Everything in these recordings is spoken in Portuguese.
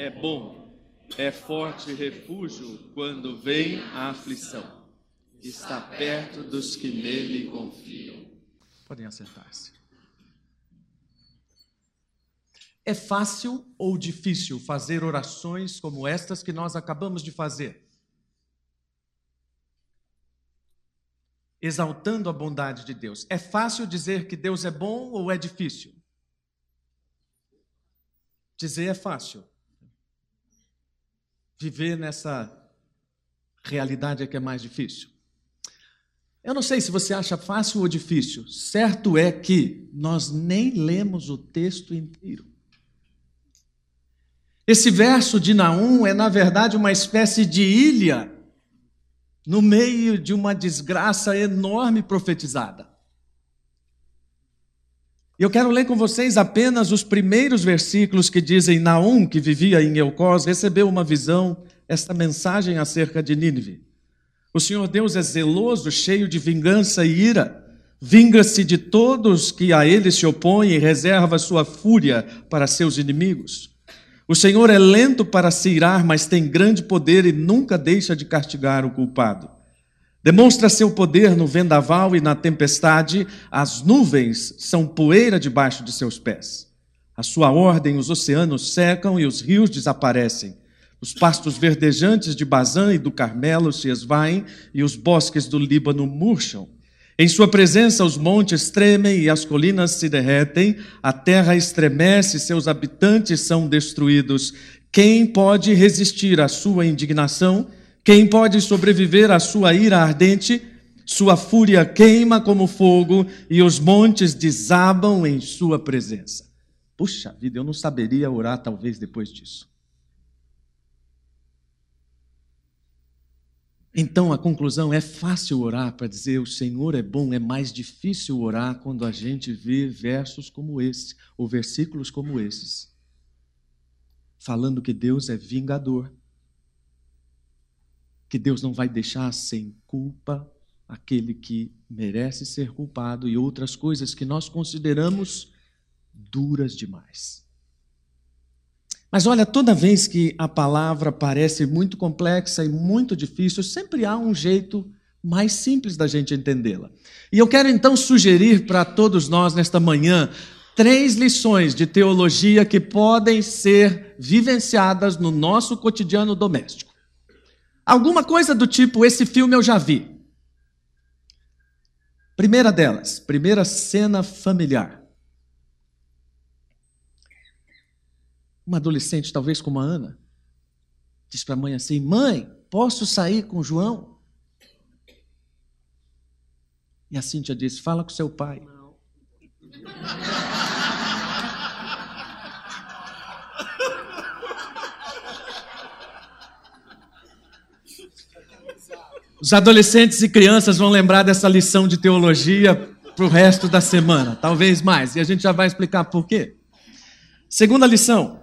é bom, é forte refúgio quando vem a aflição. Está perto dos que nele confiam. Podem acertar-se. É fácil ou difícil fazer orações como estas que nós acabamos de fazer? Exaltando a bondade de Deus. É fácil dizer que Deus é bom ou é difícil? Dizer é fácil. Viver nessa realidade é que é mais difícil. Eu não sei se você acha fácil ou difícil. Certo é que nós nem lemos o texto inteiro. Esse verso de Naum é, na verdade, uma espécie de ilha no meio de uma desgraça enorme profetizada. Eu quero ler com vocês apenas os primeiros versículos que dizem: Naum, que vivia em Eucós, recebeu uma visão, esta mensagem acerca de Nínive. O Senhor Deus é zeloso, cheio de vingança e ira. Vinga-se de todos que a ele se opõem e reserva sua fúria para seus inimigos. O Senhor é lento para se irar, mas tem grande poder e nunca deixa de castigar o culpado. Demonstra seu poder no vendaval e na tempestade, as nuvens são poeira debaixo de seus pés. A sua ordem, os oceanos secam e os rios desaparecem. Os pastos verdejantes de Bazã e do Carmelo se esvaem e os bosques do Líbano murcham. Em sua presença, os montes tremem e as colinas se derretem, a terra estremece, seus habitantes são destruídos. Quem pode resistir à sua indignação? Quem pode sobreviver à sua ira ardente? Sua fúria queima como fogo e os montes desabam em sua presença. Puxa vida, eu não saberia orar talvez depois disso. Então a conclusão é fácil orar para dizer o Senhor é bom, é mais difícil orar quando a gente vê versos como esse, ou versículos como esses, falando que Deus é vingador, que Deus não vai deixar sem culpa aquele que merece ser culpado e outras coisas que nós consideramos duras demais. Mas olha, toda vez que a palavra parece muito complexa e muito difícil, sempre há um jeito mais simples da gente entendê-la. E eu quero então sugerir para todos nós nesta manhã três lições de teologia que podem ser vivenciadas no nosso cotidiano doméstico. Alguma coisa do tipo: esse filme eu já vi. Primeira delas, primeira cena familiar. Uma adolescente, talvez como a Ana, diz para a mãe assim: Mãe, posso sair com o João? E a Cíntia diz: Fala com seu pai. Não. Os adolescentes e crianças vão lembrar dessa lição de teologia para o resto da semana, talvez mais, e a gente já vai explicar por quê. Segunda lição: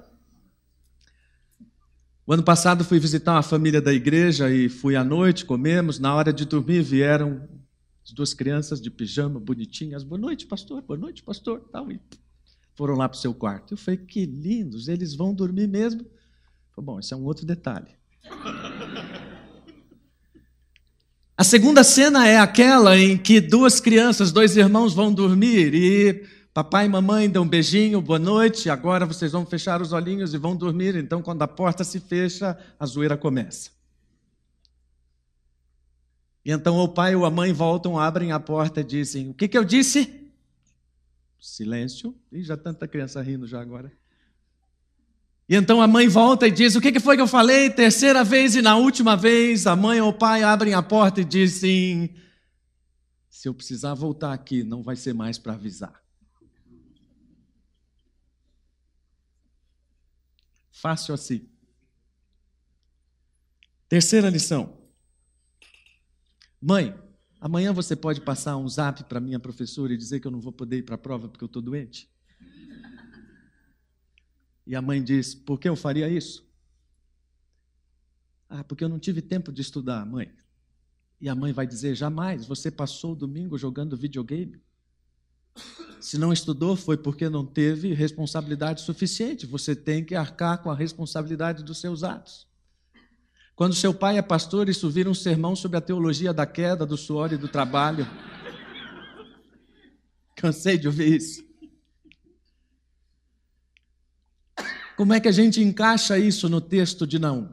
o ano passado fui visitar uma família da igreja e fui à noite, comemos. Na hora de dormir vieram as duas crianças de pijama, bonitinhas. Boa noite, pastor. Boa noite, pastor. Tal, e foram lá para o seu quarto. Eu falei, que lindos, eles vão dormir mesmo? Falei, bom, esse é um outro detalhe. A segunda cena é aquela em que duas crianças, dois irmãos vão dormir e Papai e mamãe dão um beijinho, boa noite, agora vocês vão fechar os olhinhos e vão dormir. Então, quando a porta se fecha, a zoeira começa. E então o pai ou a mãe voltam, abrem a porta e dizem: O que, que eu disse? Silêncio. E já tanta criança rindo já agora. E então a mãe volta e diz: O que, foi que eu falei? Terceira vez e na última vez, a mãe ou o pai abrem a porta e dizem: Se eu precisar voltar aqui, não vai ser mais para avisar. Fácil assim. Terceira lição. Mãe, amanhã você pode passar um zap para minha professora e dizer que eu não vou poder ir para a prova porque eu estou doente? E a mãe diz: Por que eu faria isso? Ah, porque eu não tive tempo de estudar, mãe. E a mãe vai dizer: Jamais, você passou o domingo jogando videogame. Se não estudou, foi porque não teve responsabilidade suficiente. Você tem que arcar com a responsabilidade dos seus atos. Quando seu pai é pastor, isso vira um sermão sobre a teologia da queda, do suor e do trabalho. Cansei de ouvir isso. Como é que a gente encaixa isso no texto de Naum?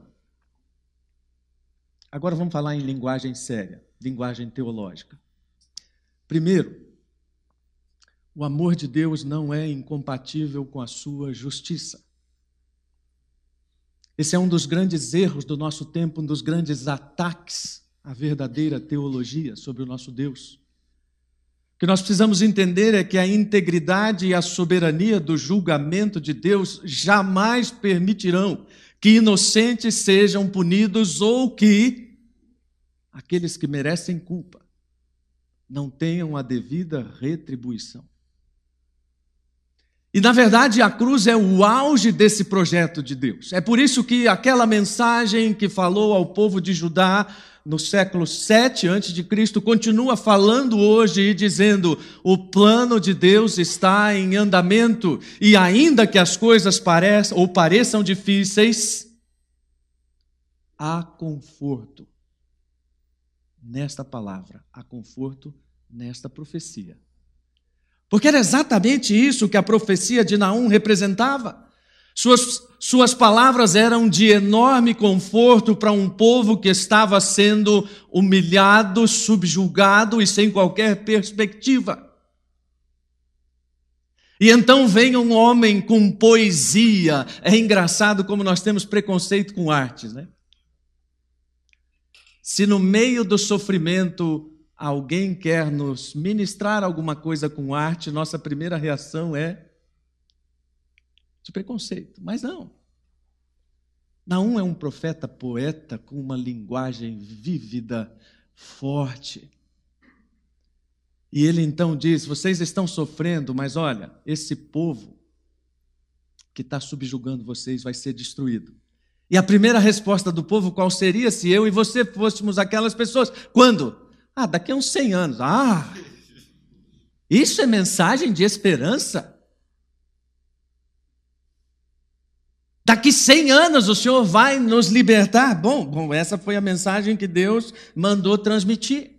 Agora vamos falar em linguagem séria, linguagem teológica. Primeiro, o amor de Deus não é incompatível com a sua justiça. Esse é um dos grandes erros do nosso tempo, um dos grandes ataques à verdadeira teologia sobre o nosso Deus. O que nós precisamos entender é que a integridade e a soberania do julgamento de Deus jamais permitirão que inocentes sejam punidos ou que aqueles que merecem culpa não tenham a devida retribuição. E na verdade a cruz é o auge desse projeto de Deus. É por isso que aquela mensagem que falou ao povo de Judá no século 7 a.C., continua falando hoje e dizendo: o plano de Deus está em andamento, e ainda que as coisas pareçam ou pareçam difíceis, há conforto nesta palavra, há conforto nesta profecia. Porque era exatamente isso que a profecia de Naum representava. Suas, suas palavras eram de enorme conforto para um povo que estava sendo humilhado, subjugado e sem qualquer perspectiva. E então vem um homem com poesia. É engraçado como nós temos preconceito com artes, né? Se no meio do sofrimento alguém quer nos ministrar alguma coisa com arte, nossa primeira reação é de preconceito. Mas não. Naum é um profeta poeta com uma linguagem vívida, forte. E ele então diz: Vocês estão sofrendo, mas olha, esse povo que está subjugando vocês vai ser destruído. E a primeira resposta do povo qual seria se eu e você fôssemos aquelas pessoas? Quando? Ah, daqui a uns 100 anos. Ah, isso é mensagem de esperança? Daqui 100 anos o Senhor vai nos libertar. Bom, bom, essa foi a mensagem que Deus mandou transmitir.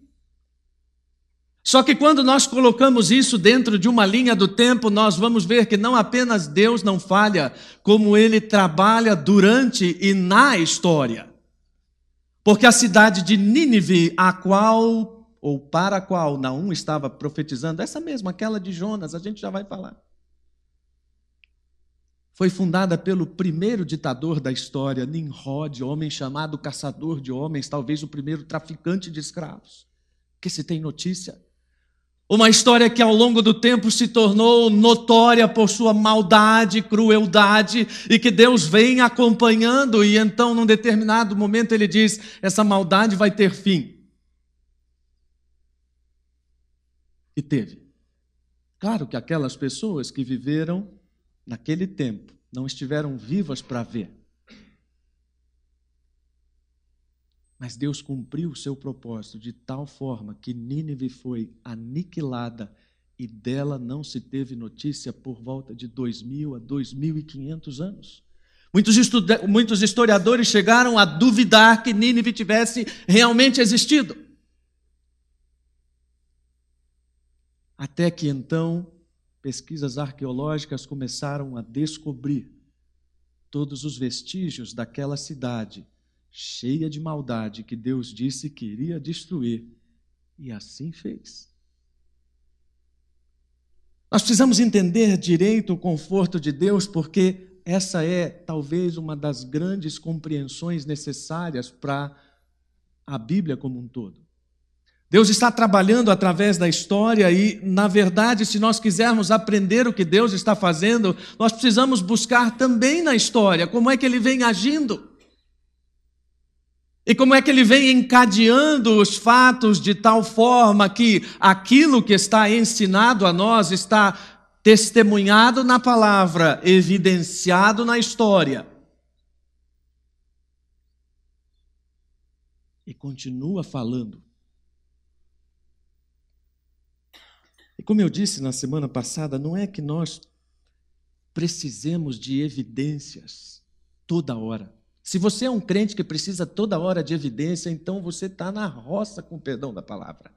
Só que quando nós colocamos isso dentro de uma linha do tempo, nós vamos ver que não apenas Deus não falha, como ele trabalha durante e na história. Porque a cidade de Nínive, a qual ou para a qual Naum estava profetizando, essa mesma, aquela de Jonas, a gente já vai falar foi fundada pelo primeiro ditador da história, Nimrod, homem chamado caçador de homens, talvez o primeiro traficante de escravos, que se tem notícia. Uma história que ao longo do tempo se tornou notória por sua maldade, crueldade, e que Deus vem acompanhando, e então, num determinado momento, ele diz: essa maldade vai ter fim. E teve. Claro que aquelas pessoas que viveram naquele tempo, não estiveram vivas para ver. Mas Deus cumpriu o seu propósito de tal forma que Nínive foi aniquilada e dela não se teve notícia por volta de 2.000 a 2.500 anos. Muitos, muitos historiadores chegaram a duvidar que Nínive tivesse realmente existido. Até que então pesquisas arqueológicas começaram a descobrir todos os vestígios daquela cidade cheia de maldade que Deus disse que iria destruir, e assim fez. Nós precisamos entender direito o conforto de Deus, porque essa é talvez uma das grandes compreensões necessárias para a Bíblia como um todo. Deus está trabalhando através da história e, na verdade, se nós quisermos aprender o que Deus está fazendo, nós precisamos buscar também na história como é que ele vem agindo. E como é que ele vem encadeando os fatos de tal forma que aquilo que está ensinado a nós está testemunhado na palavra, evidenciado na história. E continua falando como eu disse na semana passada, não é que nós precisemos de evidências toda hora. Se você é um crente que precisa toda hora de evidência, então você está na roça, com o perdão da palavra.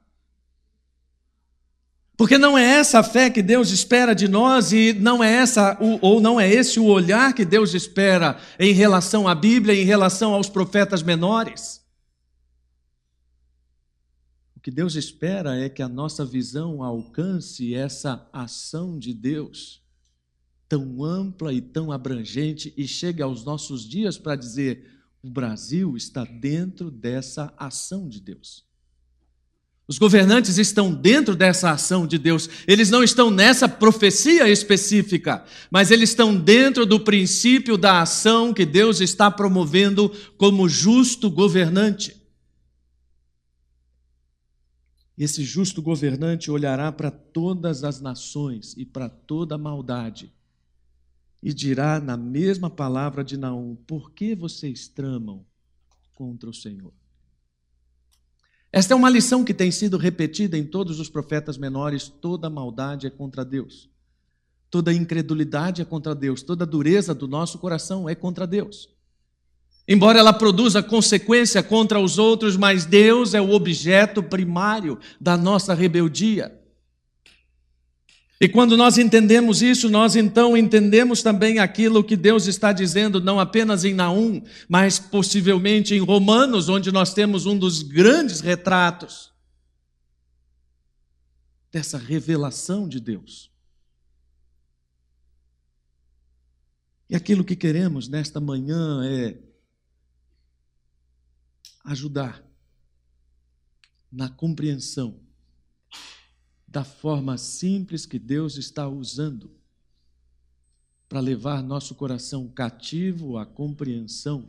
Porque não é essa a fé que Deus espera de nós e não é essa ou não é esse o olhar que Deus espera em relação à Bíblia, em relação aos profetas menores. O que Deus espera é que a nossa visão alcance essa ação de Deus tão ampla e tão abrangente e chegue aos nossos dias para dizer: o Brasil está dentro dessa ação de Deus. Os governantes estão dentro dessa ação de Deus. Eles não estão nessa profecia específica, mas eles estão dentro do princípio da ação que Deus está promovendo como justo governante. Esse justo governante olhará para todas as nações e para toda a maldade e dirá na mesma palavra de Naum: Por que vocês tramam contra o Senhor? Esta é uma lição que tem sido repetida em todos os profetas menores: toda maldade é contra Deus, toda incredulidade é contra Deus, toda dureza do nosso coração é contra Deus. Embora ela produza consequência contra os outros, mas Deus é o objeto primário da nossa rebeldia. E quando nós entendemos isso, nós então entendemos também aquilo que Deus está dizendo, não apenas em Naum, mas possivelmente em Romanos, onde nós temos um dos grandes retratos dessa revelação de Deus. E aquilo que queremos nesta manhã é ajudar na compreensão da forma simples que Deus está usando para levar nosso coração cativo à compreensão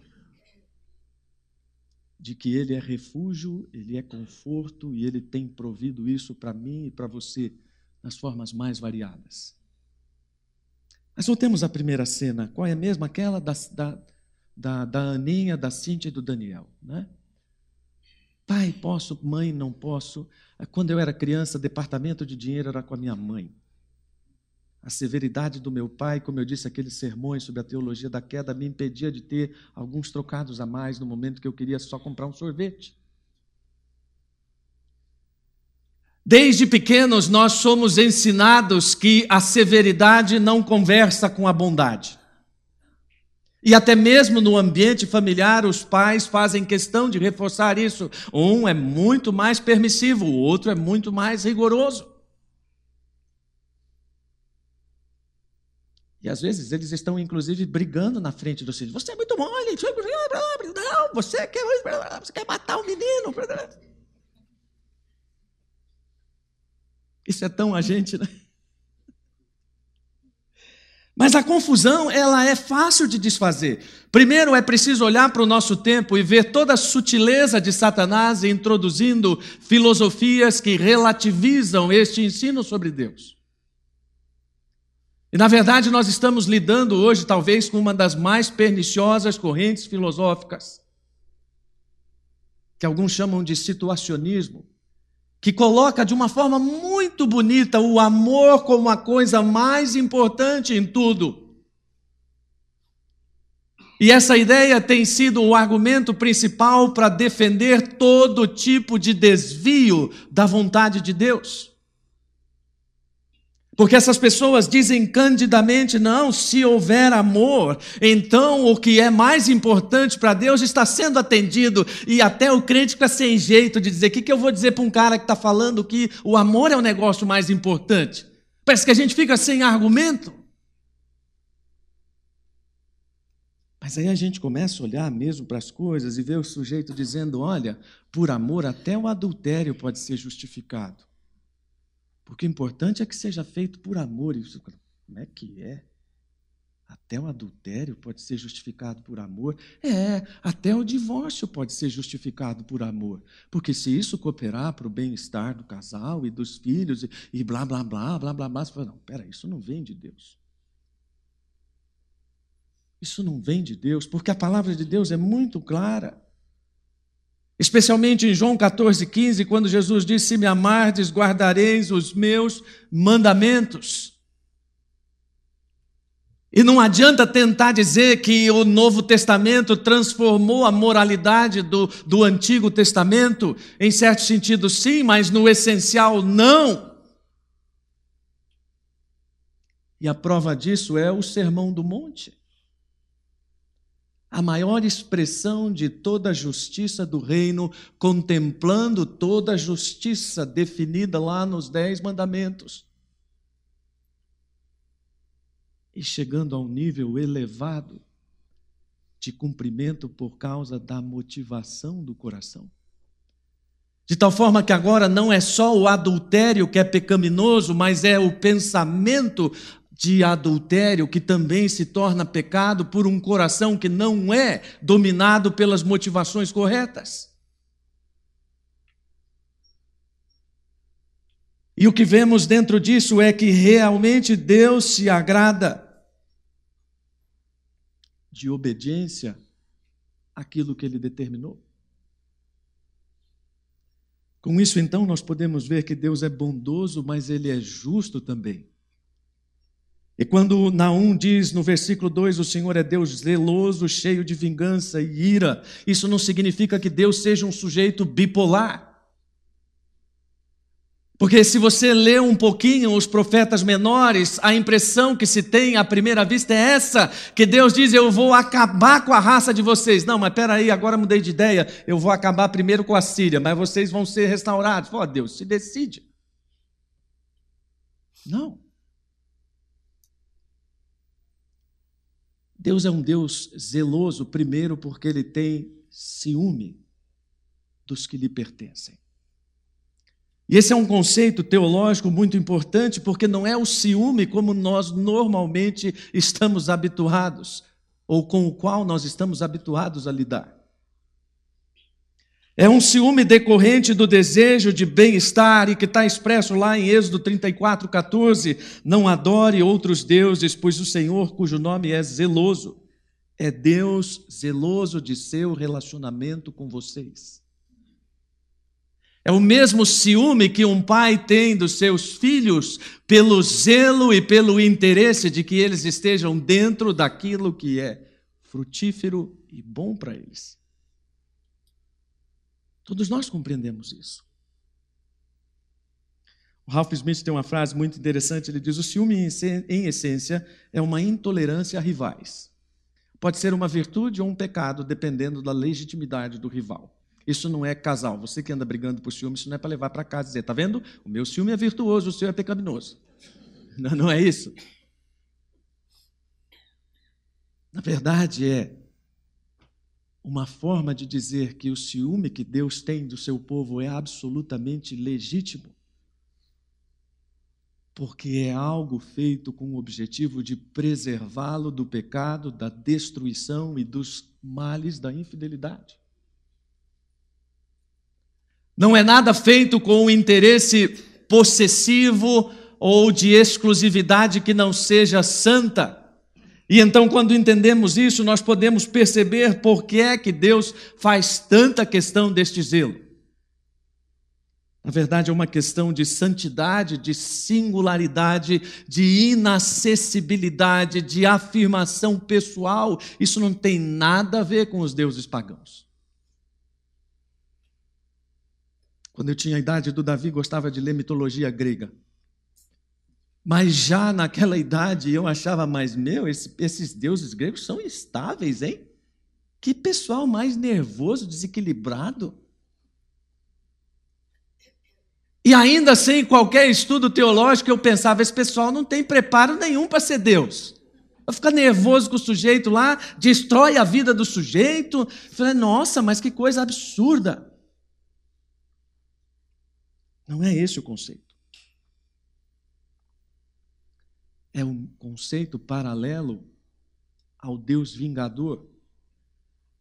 de que Ele é refúgio, Ele é conforto e Ele tem provido isso para mim e para você nas formas mais variadas. Mas voltemos à primeira cena. Qual é mesmo? Aquela da, da, da, da Aninha, da Cíntia e do Daniel. Né? Pai, posso? Mãe, não posso. Quando eu era criança, departamento de dinheiro era com a minha mãe. A severidade do meu pai, como eu disse, aqueles sermões sobre a teologia da queda, me impedia de ter alguns trocados a mais no momento que eu queria só comprar um sorvete. Desde pequenos, nós somos ensinados que a severidade não conversa com a bondade. E até mesmo no ambiente familiar, os pais fazem questão de reforçar isso. Um é muito mais permissivo, o outro é muito mais rigoroso. E às vezes eles estão, inclusive, brigando na frente dos filhos. Você é muito mole, não, você quer, você quer matar o menino. Isso é tão a gente, né? Mas a confusão, ela é fácil de desfazer. Primeiro é preciso olhar para o nosso tempo e ver toda a sutileza de Satanás introduzindo filosofias que relativizam este ensino sobre Deus. E na verdade nós estamos lidando hoje talvez com uma das mais perniciosas correntes filosóficas, que alguns chamam de situacionismo que coloca de uma forma muito bonita o amor como a coisa mais importante em tudo. E essa ideia tem sido o argumento principal para defender todo tipo de desvio da vontade de Deus. Porque essas pessoas dizem candidamente: não, se houver amor, então o que é mais importante para Deus está sendo atendido. E até o crente fica sem jeito de dizer: o que, que eu vou dizer para um cara que está falando que o amor é o negócio mais importante? Parece que a gente fica sem argumento. Mas aí a gente começa a olhar mesmo para as coisas e ver o sujeito dizendo: olha, por amor até o adultério pode ser justificado. Porque o importante é que seja feito por amor. Isso, como é que é? Até o adultério pode ser justificado por amor. É, até o divórcio pode ser justificado por amor. Porque se isso cooperar para o bem-estar do casal e dos filhos e, e blá, blá, blá, blá, blá, blá, você fala, não, pera, isso não vem de Deus. Isso não vem de Deus, porque a palavra de Deus é muito clara. Especialmente em João 14, 15, quando Jesus disse: Se me amardes, guardareis os meus mandamentos. E não adianta tentar dizer que o Novo Testamento transformou a moralidade do, do Antigo Testamento. Em certo sentido, sim, mas no essencial, não. E a prova disso é o Sermão do Monte. A maior expressão de toda a justiça do reino, contemplando toda a justiça definida lá nos Dez Mandamentos. e chegando a um nível elevado de cumprimento por causa da motivação do coração. De tal forma que agora não é só o adultério que é pecaminoso, mas é o pensamento de adultério que também se torna pecado por um coração que não é dominado pelas motivações corretas. E o que vemos dentro disso é que realmente Deus se agrada de obediência àquilo que ele determinou. Com isso, então, nós podemos ver que Deus é bondoso, mas ele é justo também. E quando Naum diz no versículo 2: o Senhor é Deus zeloso, cheio de vingança e ira, isso não significa que Deus seja um sujeito bipolar. Porque se você lê um pouquinho os profetas menores, a impressão que se tem à primeira vista é essa: que Deus diz, eu vou acabar com a raça de vocês. Não, mas peraí, agora mudei de ideia, eu vou acabar primeiro com a Síria, mas vocês vão ser restaurados. Ó, oh, Deus, se decide. Não. Deus é um Deus zeloso, primeiro, porque ele tem ciúme dos que lhe pertencem. E esse é um conceito teológico muito importante, porque não é o ciúme como nós normalmente estamos habituados, ou com o qual nós estamos habituados a lidar. É um ciúme decorrente do desejo de bem-estar e que está expresso lá em Êxodo 34, 14. Não adore outros deuses, pois o Senhor, cujo nome é zeloso, é Deus zeloso de seu relacionamento com vocês. É o mesmo ciúme que um pai tem dos seus filhos pelo zelo e pelo interesse de que eles estejam dentro daquilo que é frutífero e bom para eles. Todos nós compreendemos isso. O Ralph Smith tem uma frase muito interessante, ele diz: "O ciúme em essência é uma intolerância a rivais. Pode ser uma virtude ou um pecado, dependendo da legitimidade do rival." Isso não é casal. Você que anda brigando por ciúme, isso não é para levar para casa e dizer, tá vendo? O meu ciúme é virtuoso, o seu é pecaminoso. Não, não é isso. Na verdade, é uma forma de dizer que o ciúme que Deus tem do seu povo é absolutamente legítimo. Porque é algo feito com o objetivo de preservá-lo do pecado, da destruição e dos males da infidelidade. Não é nada feito com um interesse possessivo ou de exclusividade que não seja santa. E então, quando entendemos isso, nós podemos perceber por que é que Deus faz tanta questão deste zelo. Na verdade, é uma questão de santidade, de singularidade, de inacessibilidade, de afirmação pessoal. Isso não tem nada a ver com os deuses pagãos. Quando eu tinha a idade do Davi, gostava de ler mitologia grega. Mas já naquela idade eu achava, mais meu, esses deuses gregos são instáveis, hein? Que pessoal mais nervoso, desequilibrado. E ainda sem qualquer estudo teológico, eu pensava: esse pessoal não tem preparo nenhum para ser Deus. Vai ficar nervoso com o sujeito lá, destrói a vida do sujeito. Eu falei, nossa, mas que coisa absurda. Não é esse o conceito. É um conceito paralelo ao Deus vingador,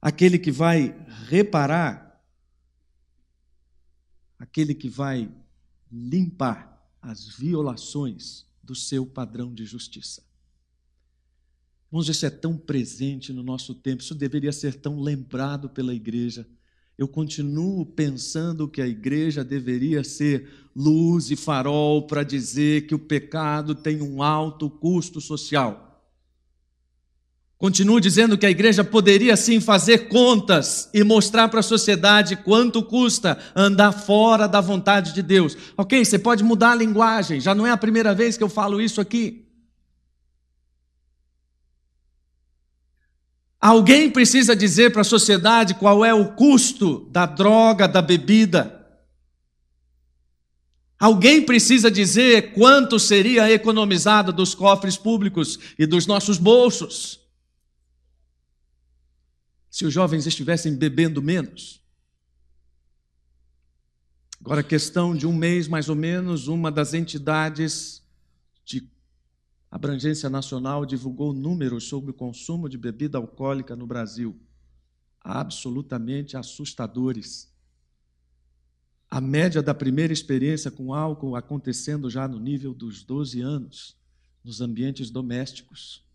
aquele que vai reparar, aquele que vai limpar as violações do seu padrão de justiça. Irmãos, isso é tão presente no nosso tempo, isso deveria ser tão lembrado pela igreja. Eu continuo pensando que a igreja deveria ser luz e farol para dizer que o pecado tem um alto custo social. Continuo dizendo que a igreja poderia sim fazer contas e mostrar para a sociedade quanto custa andar fora da vontade de Deus. Ok, você pode mudar a linguagem, já não é a primeira vez que eu falo isso aqui. Alguém precisa dizer para a sociedade qual é o custo da droga, da bebida. Alguém precisa dizer quanto seria economizado dos cofres públicos e dos nossos bolsos se os jovens estivessem bebendo menos. Agora, questão de um mês mais ou menos, uma das entidades de abrangência nacional divulgou números sobre o consumo de bebida alcoólica no Brasil, absolutamente assustadores. A média da primeira experiência com álcool acontecendo já no nível dos 12 anos, nos ambientes domésticos.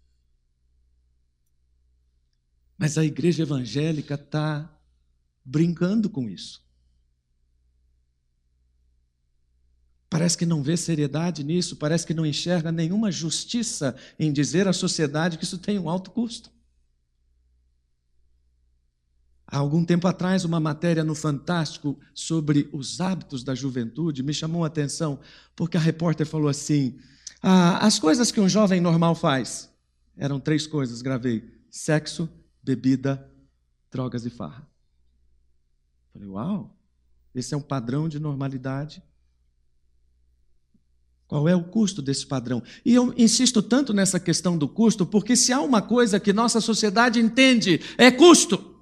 Mas a igreja evangélica está brincando com isso. Parece que não vê seriedade nisso, parece que não enxerga nenhuma justiça em dizer à sociedade que isso tem um alto custo. Há algum tempo atrás, uma matéria no Fantástico sobre os hábitos da juventude me chamou a atenção, porque a repórter falou assim: ah, as coisas que um jovem normal faz. Eram três coisas, gravei: sexo, bebida, drogas e farra. Falei, uau, esse é um padrão de normalidade. Qual é o custo desse padrão? E eu insisto tanto nessa questão do custo, porque se há uma coisa que nossa sociedade entende, é custo.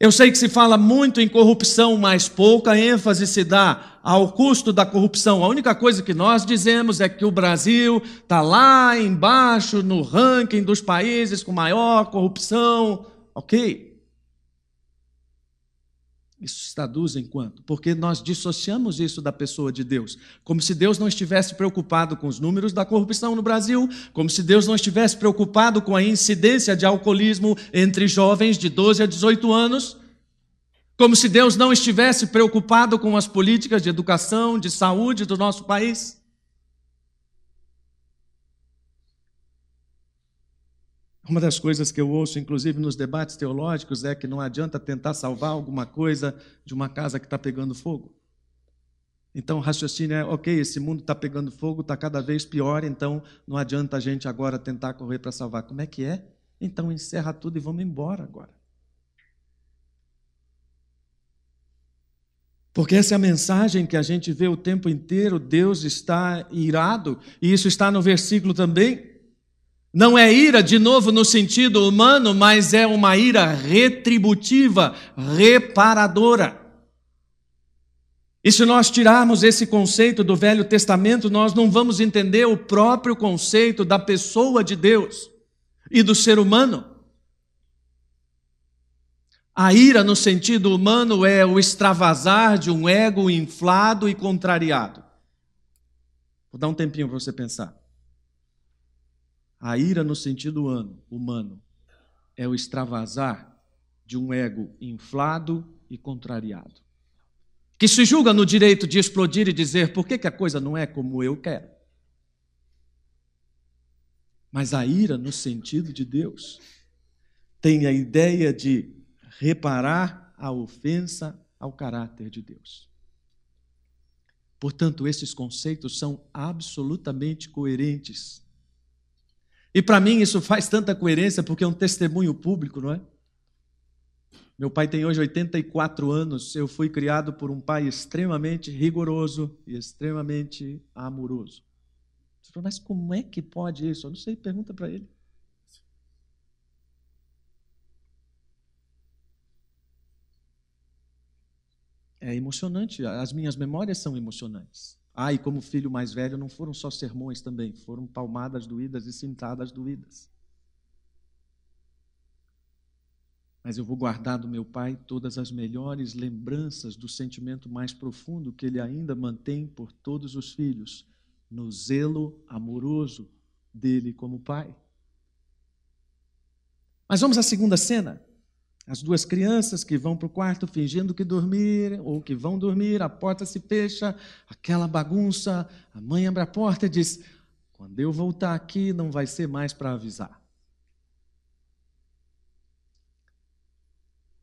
Eu sei que se fala muito em corrupção, mas pouca ênfase se dá ao custo da corrupção. A única coisa que nós dizemos é que o Brasil está lá embaixo no ranking dos países com maior corrupção. Ok. Isso se traduz em quanto? Porque nós dissociamos isso da pessoa de Deus. Como se Deus não estivesse preocupado com os números da corrupção no Brasil, como se Deus não estivesse preocupado com a incidência de alcoolismo entre jovens de 12 a 18 anos, como se Deus não estivesse preocupado com as políticas de educação, de saúde do nosso país. Uma das coisas que eu ouço, inclusive nos debates teológicos, é que não adianta tentar salvar alguma coisa de uma casa que está pegando fogo. Então o raciocínio é: ok, esse mundo está pegando fogo, está cada vez pior, então não adianta a gente agora tentar correr para salvar. Como é que é? Então encerra tudo e vamos embora agora. Porque essa é a mensagem que a gente vê o tempo inteiro: Deus está irado, e isso está no versículo também. Não é ira, de novo, no sentido humano, mas é uma ira retributiva, reparadora. E se nós tirarmos esse conceito do Velho Testamento, nós não vamos entender o próprio conceito da pessoa de Deus e do ser humano. A ira, no sentido humano, é o extravasar de um ego inflado e contrariado. Vou dar um tempinho para você pensar. A ira, no sentido humano, é o extravasar de um ego inflado e contrariado. Que se julga no direito de explodir e dizer por que, que a coisa não é como eu quero. Mas a ira, no sentido de Deus, tem a ideia de reparar a ofensa ao caráter de Deus. Portanto, esses conceitos são absolutamente coerentes e para mim isso faz tanta coerência porque é um testemunho público, não é? Meu pai tem hoje 84 anos. Eu fui criado por um pai extremamente rigoroso e extremamente amoroso. Você fala, mas como é que pode isso? Eu não sei, pergunta para ele. É emocionante, as minhas memórias são emocionantes. Ah, e como filho mais velho, não foram só sermões também, foram palmadas doídas e cintadas doídas. Mas eu vou guardar do meu pai todas as melhores lembranças do sentimento mais profundo que ele ainda mantém por todos os filhos, no zelo amoroso dele como pai. Mas vamos à segunda cena. As duas crianças que vão para o quarto fingindo que dormir ou que vão dormir, a porta se fecha, aquela bagunça. A mãe abre a porta e diz: Quando eu voltar aqui, não vai ser mais para avisar.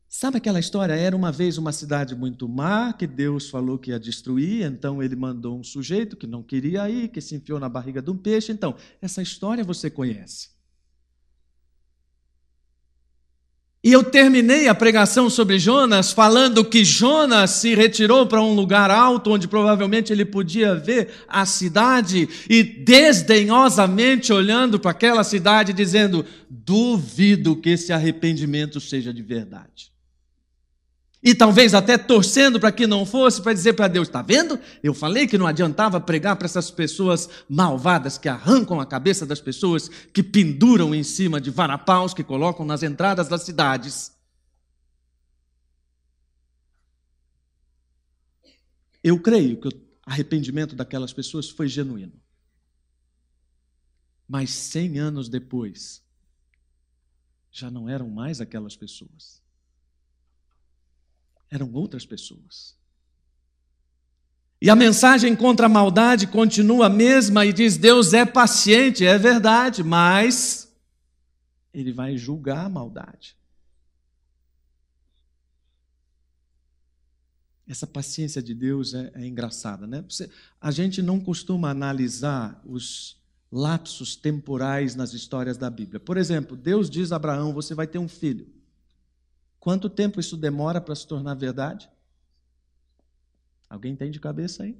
Sabe aquela história? Era uma vez uma cidade muito má que Deus falou que ia destruir, então ele mandou um sujeito que não queria ir, que se enfiou na barriga de um peixe. Então, essa história você conhece. E eu terminei a pregação sobre Jonas falando que Jonas se retirou para um lugar alto, onde provavelmente ele podia ver a cidade, e desdenhosamente olhando para aquela cidade, dizendo: duvido que esse arrependimento seja de verdade. E talvez até torcendo para que não fosse, para dizer para Deus: está vendo? Eu falei que não adiantava pregar para essas pessoas malvadas que arrancam a cabeça das pessoas, que penduram em cima de varapaus, que colocam nas entradas das cidades. Eu creio que o arrependimento daquelas pessoas foi genuíno. Mas cem anos depois, já não eram mais aquelas pessoas eram outras pessoas. E a mensagem contra a maldade continua a mesma e diz: Deus é paciente, é verdade, mas Ele vai julgar a maldade. Essa paciência de Deus é, é engraçada, né? Você, a gente não costuma analisar os lapsos temporais nas histórias da Bíblia. Por exemplo, Deus diz a Abraão: Você vai ter um filho. Quanto tempo isso demora para se tornar verdade? Alguém tem de cabeça aí?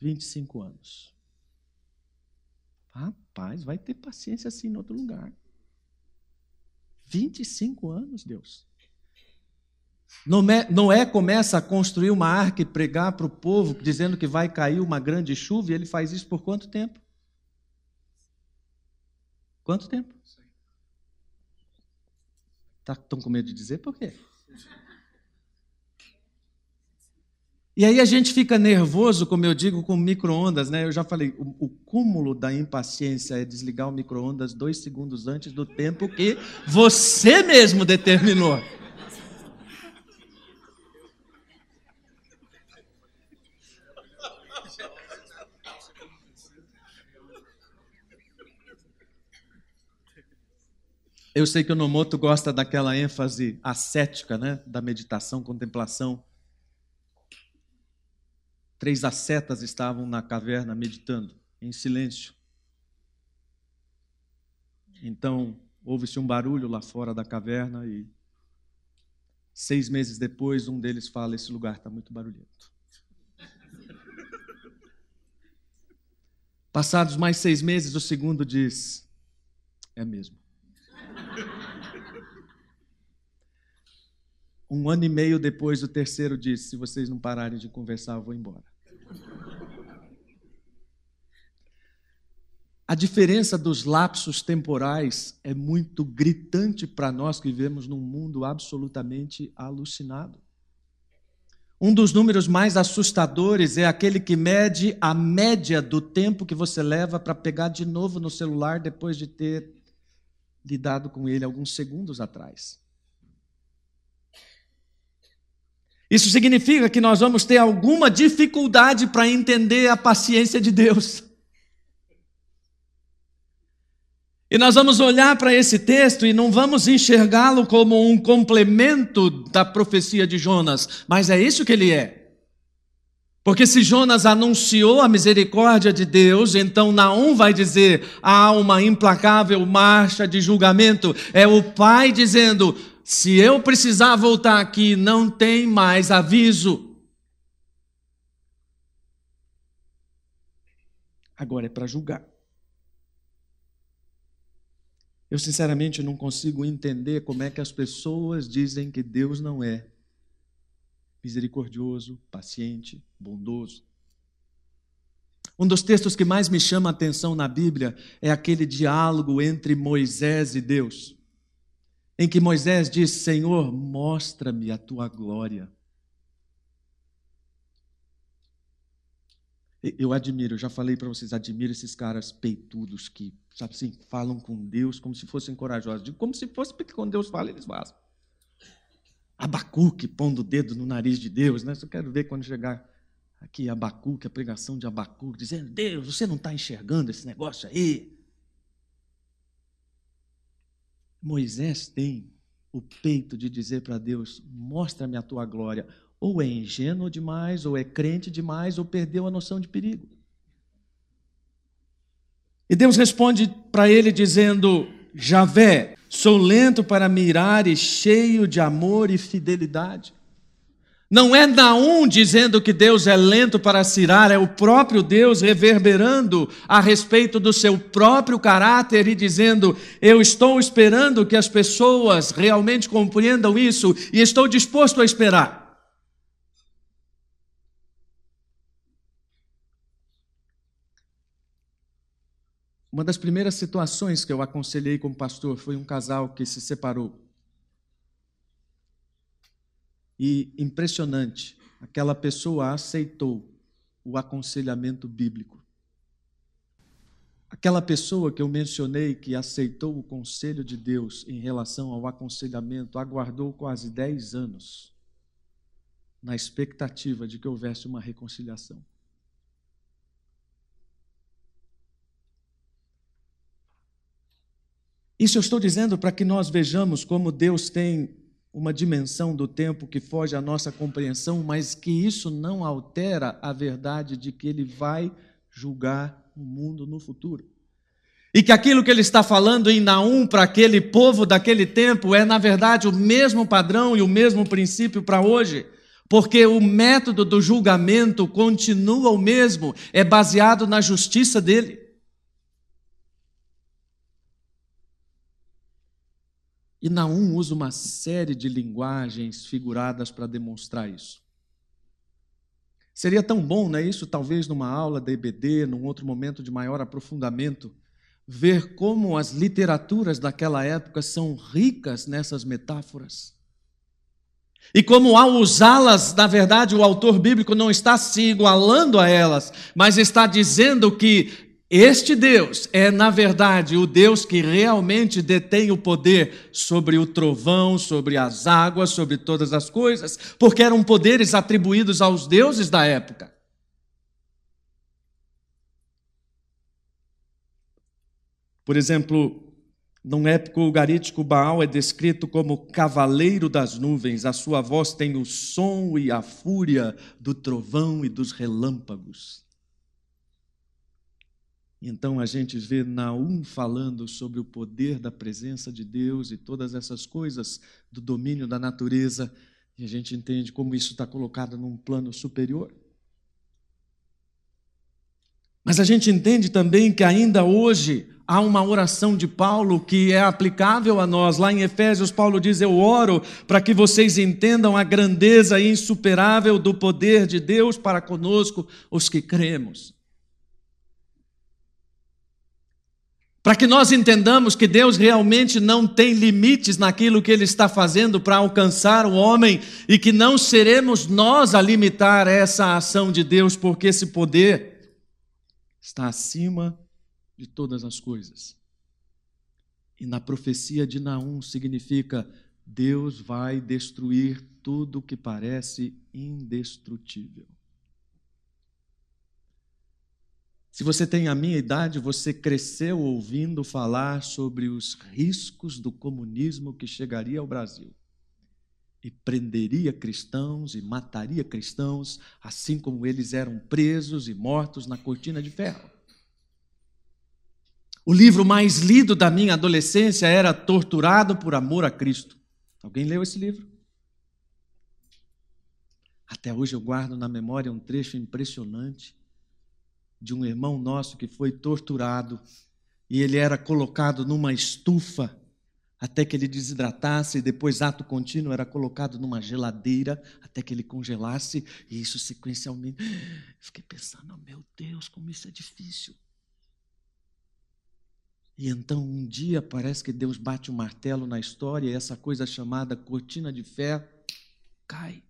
25 anos. Rapaz, vai ter paciência assim em outro lugar. 25 anos, Deus. Noé, começa a construir uma arca e pregar para o povo, dizendo que vai cair uma grande chuva, e ele faz isso por quanto tempo? Quanto tempo? Tá, com medo de dizer por quê? E aí a gente fica nervoso, como eu digo, com micro-ondas, né? Eu já falei, o, o cúmulo da impaciência é desligar o micro-ondas dois segundos antes do tempo que você mesmo determinou. Eu sei que o Nomoto gosta daquela ênfase ascética, né? da meditação, contemplação. Três ascetas estavam na caverna meditando, em silêncio. Então, houve-se um barulho lá fora da caverna e seis meses depois, um deles fala: Esse lugar está muito barulhento. Passados mais seis meses, o segundo diz: É mesmo. Um ano e meio depois, o terceiro disse: Se vocês não pararem de conversar, eu vou embora. A diferença dos lapsos temporais é muito gritante para nós que vivemos num mundo absolutamente alucinado. Um dos números mais assustadores é aquele que mede a média do tempo que você leva para pegar de novo no celular depois de ter lidado com ele alguns segundos atrás. Isso significa que nós vamos ter alguma dificuldade para entender a paciência de Deus. E nós vamos olhar para esse texto e não vamos enxergá-lo como um complemento da profecia de Jonas, mas é isso que ele é. Porque se Jonas anunciou a misericórdia de Deus, então Naum vai dizer: há uma implacável marcha de julgamento. É o pai dizendo: se eu precisar voltar aqui, não tem mais aviso. Agora é para julgar. Eu sinceramente não consigo entender como é que as pessoas dizem que Deus não é misericordioso, paciente, bondoso. Um dos textos que mais me chama a atenção na Bíblia é aquele diálogo entre Moisés e Deus, em que Moisés diz: Senhor, mostra-me a tua glória. Eu admiro, eu já falei para vocês, admiro esses caras peitudos que, sabe assim, falam com Deus como se fossem corajosos. Como se fosse porque quando Deus fala, eles fazem. Abacuque pondo o dedo no nariz de Deus, né? Eu quero ver quando chegar aqui Abacuque, a pregação de Abacuque, dizendo: Deus, você não está enxergando esse negócio aí? Moisés tem o peito de dizer para Deus: mostra-me a tua glória ou é ingênuo demais, ou é crente demais, ou perdeu a noção de perigo. E Deus responde para ele dizendo: Javé, sou lento para mirar e cheio de amor e fidelidade. Não é Naum dizendo que Deus é lento para cirar, é o próprio Deus reverberando a respeito do seu próprio caráter e dizendo: Eu estou esperando que as pessoas realmente compreendam isso e estou disposto a esperar. Uma das primeiras situações que eu aconselhei como pastor foi um casal que se separou. E impressionante, aquela pessoa aceitou o aconselhamento bíblico. Aquela pessoa que eu mencionei que aceitou o conselho de Deus em relação ao aconselhamento aguardou quase 10 anos na expectativa de que houvesse uma reconciliação. Isso eu estou dizendo para que nós vejamos como Deus tem uma dimensão do tempo que foge à nossa compreensão, mas que isso não altera a verdade de que Ele vai julgar o mundo no futuro. E que aquilo que ele está falando em Naum para aquele povo daquele tempo é, na verdade, o mesmo padrão e o mesmo princípio para hoje, porque o método do julgamento continua o mesmo, é baseado na justiça dele. E Naum usa uma série de linguagens figuradas para demonstrar isso. Seria tão bom, não é isso? Talvez numa aula da EBD, num outro momento de maior aprofundamento, ver como as literaturas daquela época são ricas nessas metáforas. E como ao usá-las, na verdade, o autor bíblico não está se igualando a elas, mas está dizendo que este Deus é, na verdade, o Deus que realmente detém o poder sobre o trovão, sobre as águas, sobre todas as coisas, porque eram poderes atribuídos aos deuses da época. Por exemplo, num épico ugarítico, Baal é descrito como cavaleiro das nuvens, a sua voz tem o som e a fúria do trovão e dos relâmpagos. Então a gente vê Naum falando sobre o poder da presença de Deus e todas essas coisas do domínio da natureza, e a gente entende como isso está colocado num plano superior. Mas a gente entende também que ainda hoje há uma oração de Paulo que é aplicável a nós. Lá em Efésios, Paulo diz: Eu oro para que vocês entendam a grandeza insuperável do poder de Deus para conosco, os que cremos. Para que nós entendamos que Deus realmente não tem limites naquilo que Ele está fazendo para alcançar o homem e que não seremos nós a limitar essa ação de Deus, porque esse poder está acima de todas as coisas. E na profecia de Naum significa Deus vai destruir tudo que parece indestrutível. Se você tem a minha idade, você cresceu ouvindo falar sobre os riscos do comunismo que chegaria ao Brasil e prenderia cristãos e mataria cristãos, assim como eles eram presos e mortos na cortina de ferro. O livro mais lido da minha adolescência era Torturado por Amor a Cristo. Alguém leu esse livro? Até hoje eu guardo na memória um trecho impressionante de um irmão nosso que foi torturado e ele era colocado numa estufa até que ele desidratasse, e depois, ato contínuo, era colocado numa geladeira até que ele congelasse, e isso sequencialmente. Fiquei pensando, meu Deus, como isso é difícil. E então, um dia, parece que Deus bate um martelo na história, e essa coisa chamada cortina de ferro cai.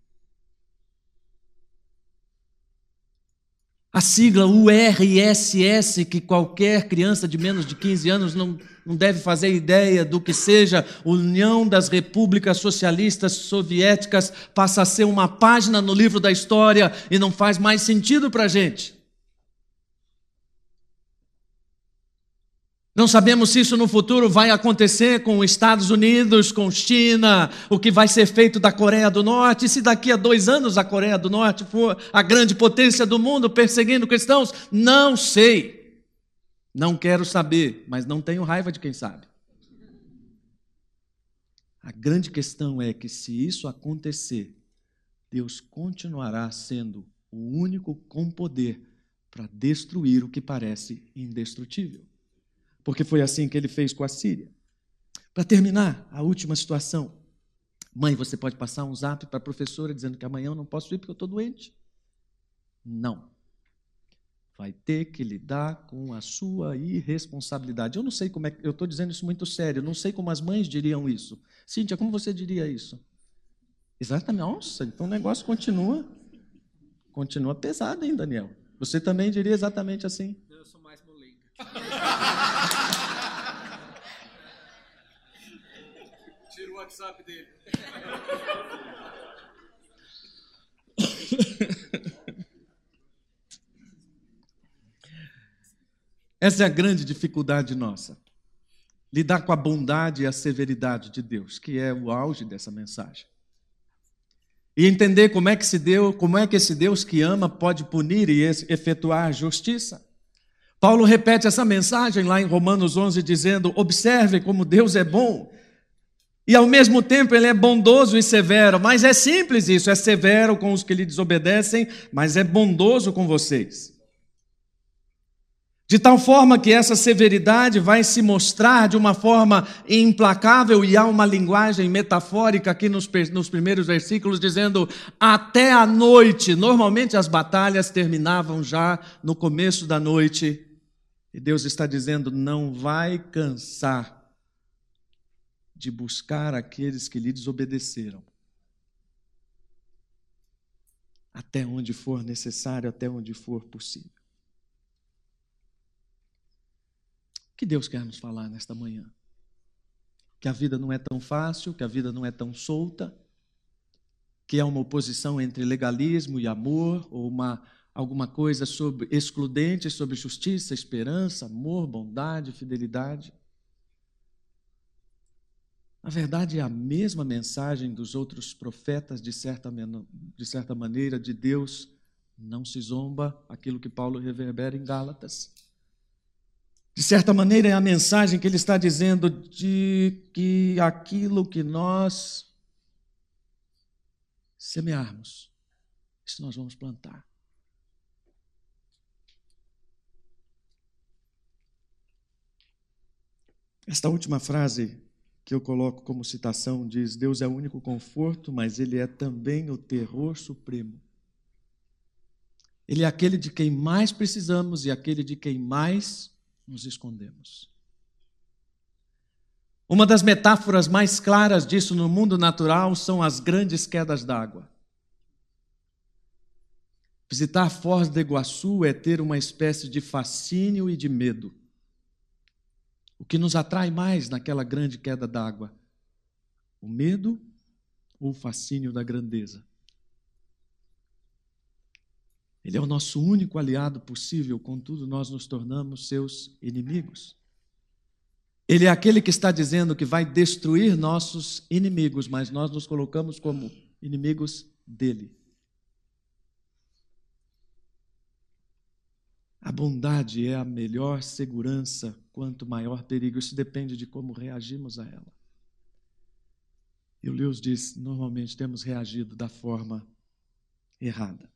A sigla URSS, que qualquer criança de menos de 15 anos não, não deve fazer ideia do que seja União das Repúblicas Socialistas Soviéticas, passa a ser uma página no livro da história e não faz mais sentido para a gente. Não sabemos se isso no futuro vai acontecer com os Estados Unidos, com China, o que vai ser feito da Coreia do Norte, se daqui a dois anos a Coreia do Norte for a grande potência do mundo perseguindo cristãos, não sei. Não quero saber, mas não tenho raiva de quem sabe. A grande questão é que se isso acontecer, Deus continuará sendo o único com poder para destruir o que parece indestrutível porque foi assim que ele fez com a Síria. Para terminar, a última situação. Mãe, você pode passar um zap para a professora dizendo que amanhã eu não posso ir porque eu estou doente? Não. Vai ter que lidar com a sua irresponsabilidade. Eu não sei como é. Eu estou dizendo isso muito sério. Não sei como as mães diriam isso. Cíntia, como você diria isso? Exatamente. Nossa, então o negócio continua. Continua pesado, hein, Daniel? Você também diria exatamente assim? Eu sou mais molenga. Tira o WhatsApp dele. Essa é a grande dificuldade nossa. Lidar com a bondade e a severidade de Deus, que é o auge dessa mensagem. E entender como é que se deu, como é que esse Deus que ama pode punir e efetuar justiça. Paulo repete essa mensagem lá em Romanos 11 dizendo: "Observe como Deus é bom, e ao mesmo tempo ele é bondoso e severo, mas é simples isso, é severo com os que lhe desobedecem, mas é bondoso com vocês. De tal forma que essa severidade vai se mostrar de uma forma implacável, e há uma linguagem metafórica aqui nos, nos primeiros versículos, dizendo até a noite. Normalmente as batalhas terminavam já no começo da noite, e Deus está dizendo: não vai cansar de buscar aqueles que lhe desobedeceram. Até onde for necessário, até onde for possível. O que Deus quer nos falar nesta manhã? Que a vida não é tão fácil, que a vida não é tão solta, que é uma oposição entre legalismo e amor, ou uma alguma coisa sobre excludente sobre justiça, esperança, amor, bondade, fidelidade. Na verdade, é a mesma mensagem dos outros profetas, de certa, de certa maneira, de Deus não se zomba, aquilo que Paulo reverbera em Gálatas. De certa maneira, é a mensagem que ele está dizendo de que aquilo que nós semearmos, isso nós vamos plantar. Esta última frase que eu coloco como citação diz: Deus é o único conforto, mas Ele é também o terror supremo. Ele é aquele de quem mais precisamos e aquele de quem mais nos escondemos. Uma das metáforas mais claras disso no mundo natural são as grandes quedas d'água. Visitar Foz do Iguaçu é ter uma espécie de fascínio e de medo. O que nos atrai mais naquela grande queda d'água? O medo ou o fascínio da grandeza? Ele é o nosso único aliado possível, contudo, nós nos tornamos seus inimigos. Ele é aquele que está dizendo que vai destruir nossos inimigos, mas nós nos colocamos como inimigos dele. A bondade é a melhor segurança, quanto maior perigo. Isso depende de como reagimos a ela. E o Lewis diz: normalmente temos reagido da forma errada.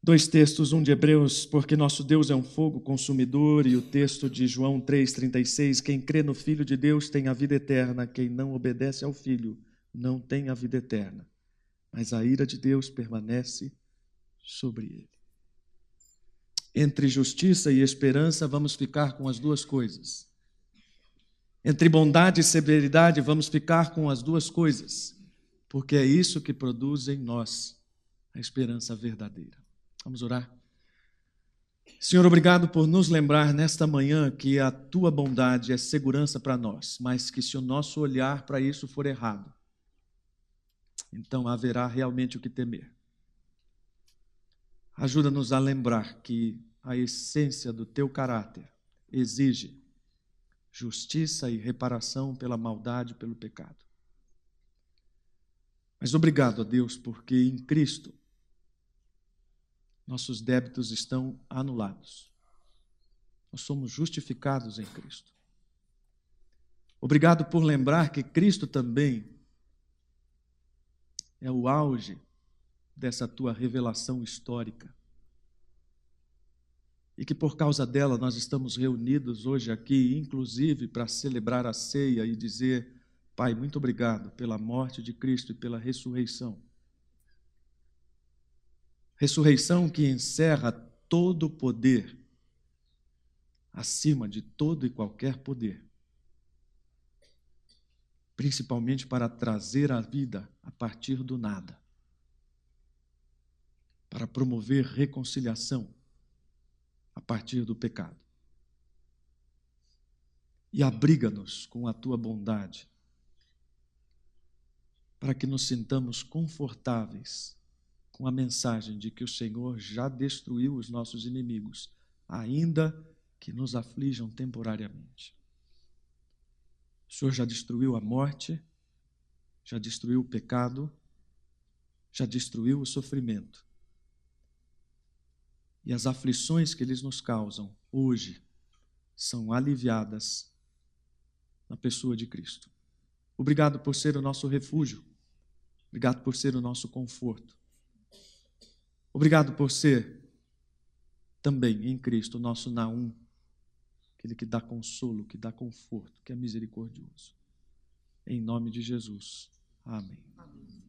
Dois textos, um de Hebreus, porque nosso Deus é um fogo consumidor, e o texto de João 3,36: Quem crê no Filho de Deus tem a vida eterna, quem não obedece ao Filho não tem a vida eterna, mas a ira de Deus permanece sobre ele. Entre justiça e esperança, vamos ficar com as duas coisas. Entre bondade e severidade, vamos ficar com as duas coisas, porque é isso que produz em nós a esperança verdadeira. Vamos orar. Senhor, obrigado por nos lembrar nesta manhã que a tua bondade é segurança para nós, mas que se o nosso olhar para isso for errado, então haverá realmente o que temer. Ajuda-nos a lembrar que a essência do teu caráter exige justiça e reparação pela maldade, pelo pecado. Mas obrigado a Deus, porque em Cristo nossos débitos estão anulados. Nós somos justificados em Cristo. Obrigado por lembrar que Cristo também é o auge dessa tua revelação histórica. E que por causa dela nós estamos reunidos hoje aqui, inclusive para celebrar a ceia e dizer: Pai, muito obrigado pela morte de Cristo e pela ressurreição. Ressurreição que encerra todo o poder, acima de todo e qualquer poder principalmente para trazer a vida a partir do nada, para promover reconciliação a partir do pecado. E abriga-nos com a tua bondade, para que nos sintamos confortáveis com a mensagem de que o Senhor já destruiu os nossos inimigos, ainda que nos aflijam temporariamente. O Senhor já destruiu a morte, já destruiu o pecado, já destruiu o sofrimento. E as aflições que eles nos causam hoje são aliviadas na pessoa de Cristo. Obrigado por ser o nosso refúgio. Obrigado por ser o nosso conforto. Obrigado por ser também em Cristo o nosso Naum, aquele que dá consolo, que dá conforto, que é misericordioso. Em nome de Jesus. Amém. Amém.